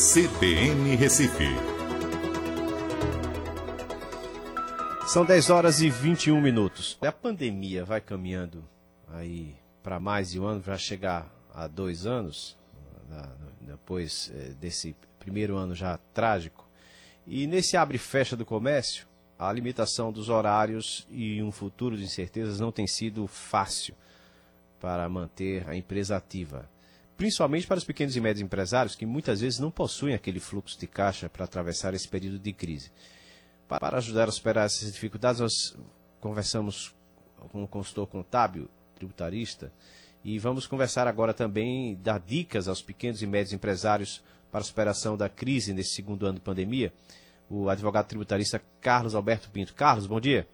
CBN Recife. São 10 horas e 21 minutos. A pandemia vai caminhando aí para mais de um ano, vai chegar a dois anos, depois eh, desse primeiro ano já trágico. E nesse abre e fecha do comércio, a limitação dos horários e um futuro de incertezas não tem sido fácil para manter a empresa ativa principalmente para os pequenos e médios empresários que muitas vezes não possuem aquele fluxo de caixa para atravessar esse período de crise. Para ajudar a superar essas dificuldades, nós conversamos com um consultor contábil, tributarista, e vamos conversar agora também, dar dicas aos pequenos e médios empresários para a superação da crise nesse segundo ano de pandemia. O advogado tributarista Carlos Alberto Pinto. Carlos, bom dia.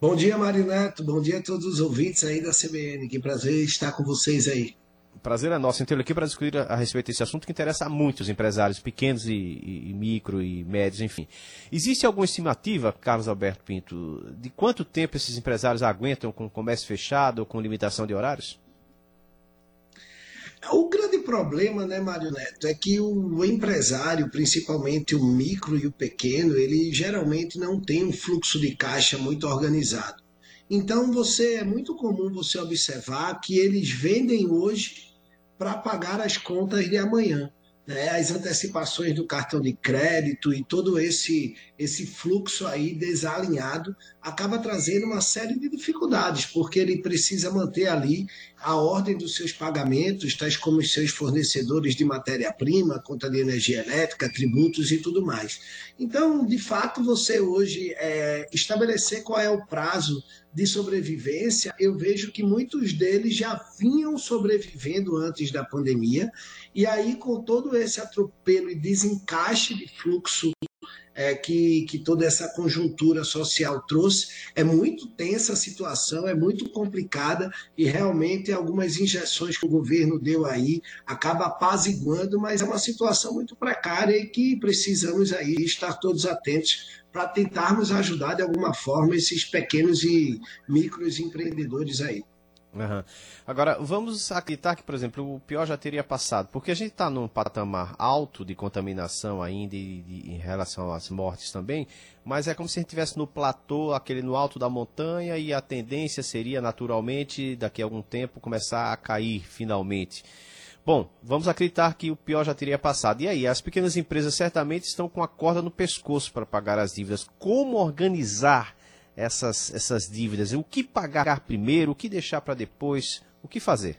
Bom dia, Marinato. Bom dia a todos os ouvintes aí da CBN. Que prazer estar com vocês aí. Prazer é nosso em tê-lo aqui para discutir a, a, respeito desse assunto que interessa a muitos empresários, pequenos e, e, e, micro e médios, enfim. Existe alguma estimativa, Carlos Alberto Pinto, de quanto tempo esses empresários aguentam com comércio fechado ou com limitação de horários? O grande problema, né, Mário Neto, é que o empresário, principalmente o micro e o pequeno, ele geralmente não tem um fluxo de caixa muito organizado. Então, você é muito comum você observar que eles vendem hoje para pagar as contas de amanhã né, as antecipações do cartão de crédito e todo esse, esse fluxo aí desalinhado acaba trazendo uma série de dificuldades, porque ele precisa manter ali a ordem dos seus pagamentos, tais como os seus fornecedores de matéria-prima, conta de energia elétrica, tributos e tudo mais. Então, de fato, você hoje é, estabelecer qual é o prazo de sobrevivência, eu vejo que muitos deles já vinham sobrevivendo antes da pandemia, e aí, com todo esse atropelo e desencaixe de fluxo é, que, que toda essa conjuntura social trouxe. É muito tensa a situação, é muito complicada e realmente algumas injeções que o governo deu aí acaba apaziguando, mas é uma situação muito precária e que precisamos aí estar todos atentos para tentarmos ajudar de alguma forma esses pequenos e micros empreendedores aí. Uhum. Agora, vamos acreditar que, por exemplo, o pior já teria passado, porque a gente está num patamar alto de contaminação ainda e, de, em relação às mortes também, mas é como se a gente estivesse no platô, aquele no alto da montanha, e a tendência seria naturalmente, daqui a algum tempo, começar a cair finalmente. Bom, vamos acreditar que o pior já teria passado. E aí, as pequenas empresas certamente estão com a corda no pescoço para pagar as dívidas. Como organizar essas, essas dívidas? O que pagar primeiro, o que deixar para depois, o que fazer?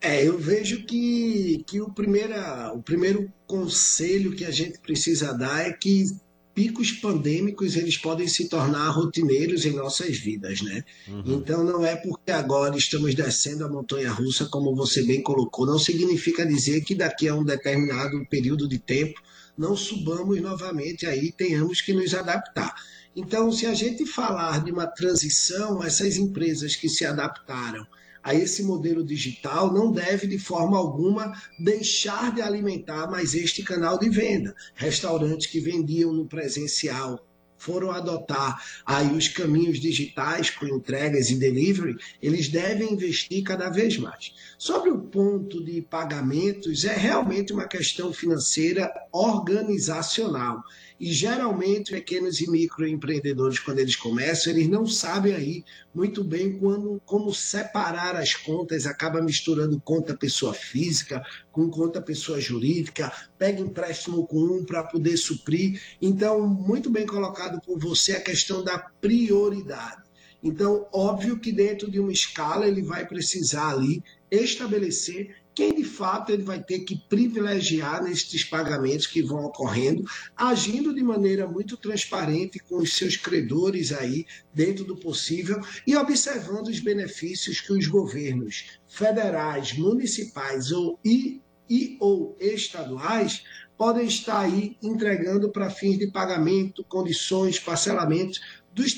É, eu vejo que, que o, primeira, o primeiro conselho que a gente precisa dar é que picos pandêmicos eles podem se tornar rotineiros em nossas vidas, né? Uhum. Então não é porque agora estamos descendo a montanha russa, como você bem colocou, não significa dizer que daqui a um determinado período de tempo não subamos novamente aí tenhamos que nos adaptar. Então, se a gente falar de uma transição, essas empresas que se adaptaram a esse modelo digital não deve de forma alguma deixar de alimentar mais este canal de venda. Restaurantes que vendiam no presencial foram adotar aí os caminhos digitais com entregas e delivery, eles devem investir cada vez mais. Sobre o ponto de pagamentos, é realmente uma questão financeira organizacional. E geralmente pequenos e microempreendedores, quando eles começam, eles não sabem aí muito bem quando, como separar as contas, acaba misturando conta pessoa física com conta pessoa jurídica, pega empréstimo com um para poder suprir. Então, muito bem colocado por você a questão da prioridade. Então, óbvio que dentro de uma escala ele vai precisar ali estabelecer quem de fato ele vai ter que privilegiar nestes pagamentos que vão ocorrendo, agindo de maneira muito transparente com os seus credores aí dentro do possível e observando os benefícios que os governos federais, municipais ou e, e ou estaduais podem estar aí entregando para fins de pagamento, condições, parcelamentos dos,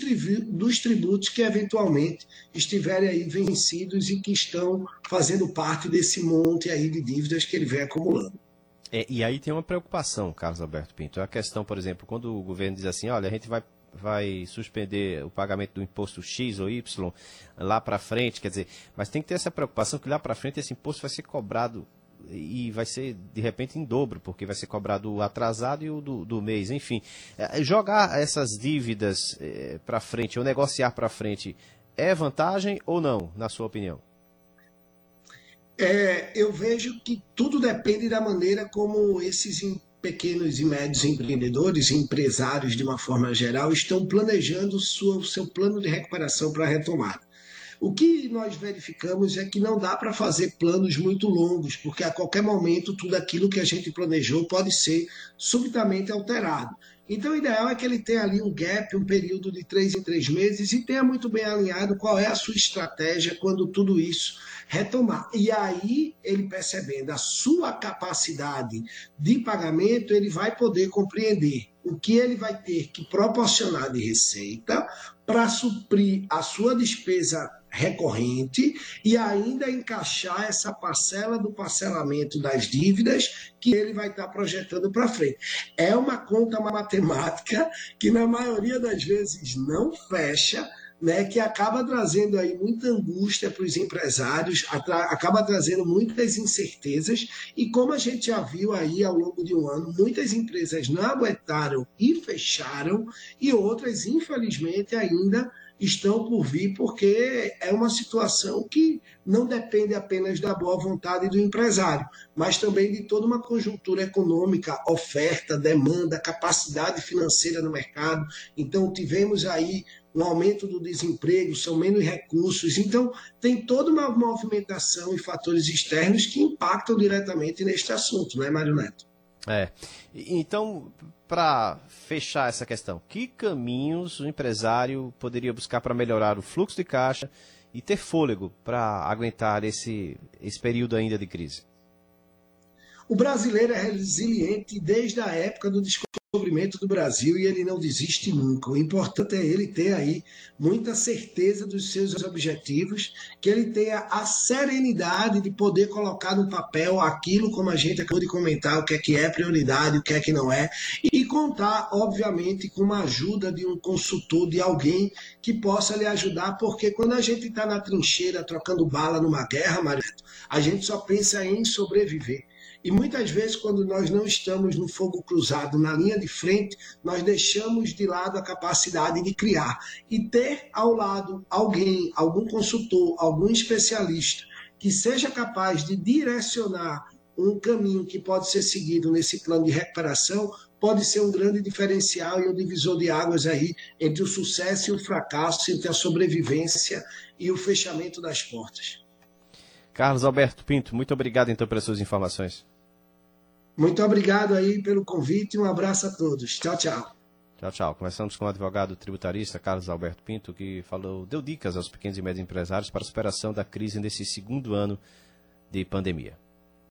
dos tributos que eventualmente estiverem aí vencidos e que estão fazendo parte desse monte aí de dívidas que ele vem acumulando. É, e aí tem uma preocupação, Carlos Alberto Pinto. É a questão, por exemplo, quando o governo diz assim, olha, a gente vai, vai suspender o pagamento do imposto X ou Y lá para frente, quer dizer, mas tem que ter essa preocupação que lá para frente esse imposto vai ser cobrado e vai ser de repente em dobro, porque vai ser cobrado o atrasado e o do, do mês, enfim. É, jogar essas dívidas é, para frente, ou negociar para frente, é vantagem ou não, na sua opinião? É, eu vejo que tudo depende da maneira como esses pequenos e médios empreendedores, empresários de uma forma geral, estão planejando o seu plano de recuperação para a retomada. O que nós verificamos é que não dá para fazer planos muito longos, porque a qualquer momento tudo aquilo que a gente planejou pode ser subitamente alterado. Então, o ideal é que ele tenha ali um gap, um período de três em três meses e tenha muito bem alinhado qual é a sua estratégia quando tudo isso retomar. E aí, ele percebendo a sua capacidade de pagamento, ele vai poder compreender o que ele vai ter que proporcionar de receita para suprir a sua despesa recorrente e ainda encaixar essa parcela do parcelamento das dívidas que ele vai estar projetando para frente. É uma conta matemática que na maioria das vezes não fecha, né, que acaba trazendo aí muita angústia para os empresários, acaba trazendo muitas incertezas, e como a gente já viu aí ao longo de um ano, muitas empresas não aguentaram e fecharam, e outras, infelizmente, ainda estão por vir, porque é uma situação que não depende apenas da boa vontade do empresário, mas também de toda uma conjuntura econômica, oferta, demanda, capacidade financeira no mercado. Então, tivemos aí um aumento do desemprego, são menos recursos. Então, tem toda uma movimentação e fatores externos que impactam diretamente neste assunto, não é, Mário Neto? É. Então, para fechar essa questão, que caminhos o empresário poderia buscar para melhorar o fluxo de caixa e ter fôlego para aguentar esse, esse período ainda de crise? O brasileiro é resiliente desde a época do descobrimento do Brasil e ele não desiste nunca. O importante é ele ter aí muita certeza dos seus objetivos, que ele tenha a serenidade de poder colocar no papel aquilo, como a gente acabou de comentar, o que é que é prioridade, o que é que não é, e contar, obviamente, com uma ajuda de um consultor, de alguém que possa lhe ajudar, porque quando a gente está na trincheira trocando bala numa guerra, Marito, a gente só pensa em sobreviver. E muitas vezes, quando nós não estamos no fogo cruzado, na linha de frente, nós deixamos de lado a capacidade de criar. E ter ao lado alguém, algum consultor, algum especialista, que seja capaz de direcionar um caminho que pode ser seguido nesse plano de recuperação, pode ser um grande diferencial e um divisor de águas aí entre o sucesso e o fracasso, entre a sobrevivência e o fechamento das portas. Carlos Alberto Pinto, muito obrigado então pelas suas informações. Muito obrigado aí pelo convite e um abraço a todos. Tchau, tchau. Tchau, tchau. Começamos com o advogado tributarista Carlos Alberto Pinto, que falou, deu dicas aos pequenos e médios empresários para a superação da crise nesse segundo ano de pandemia.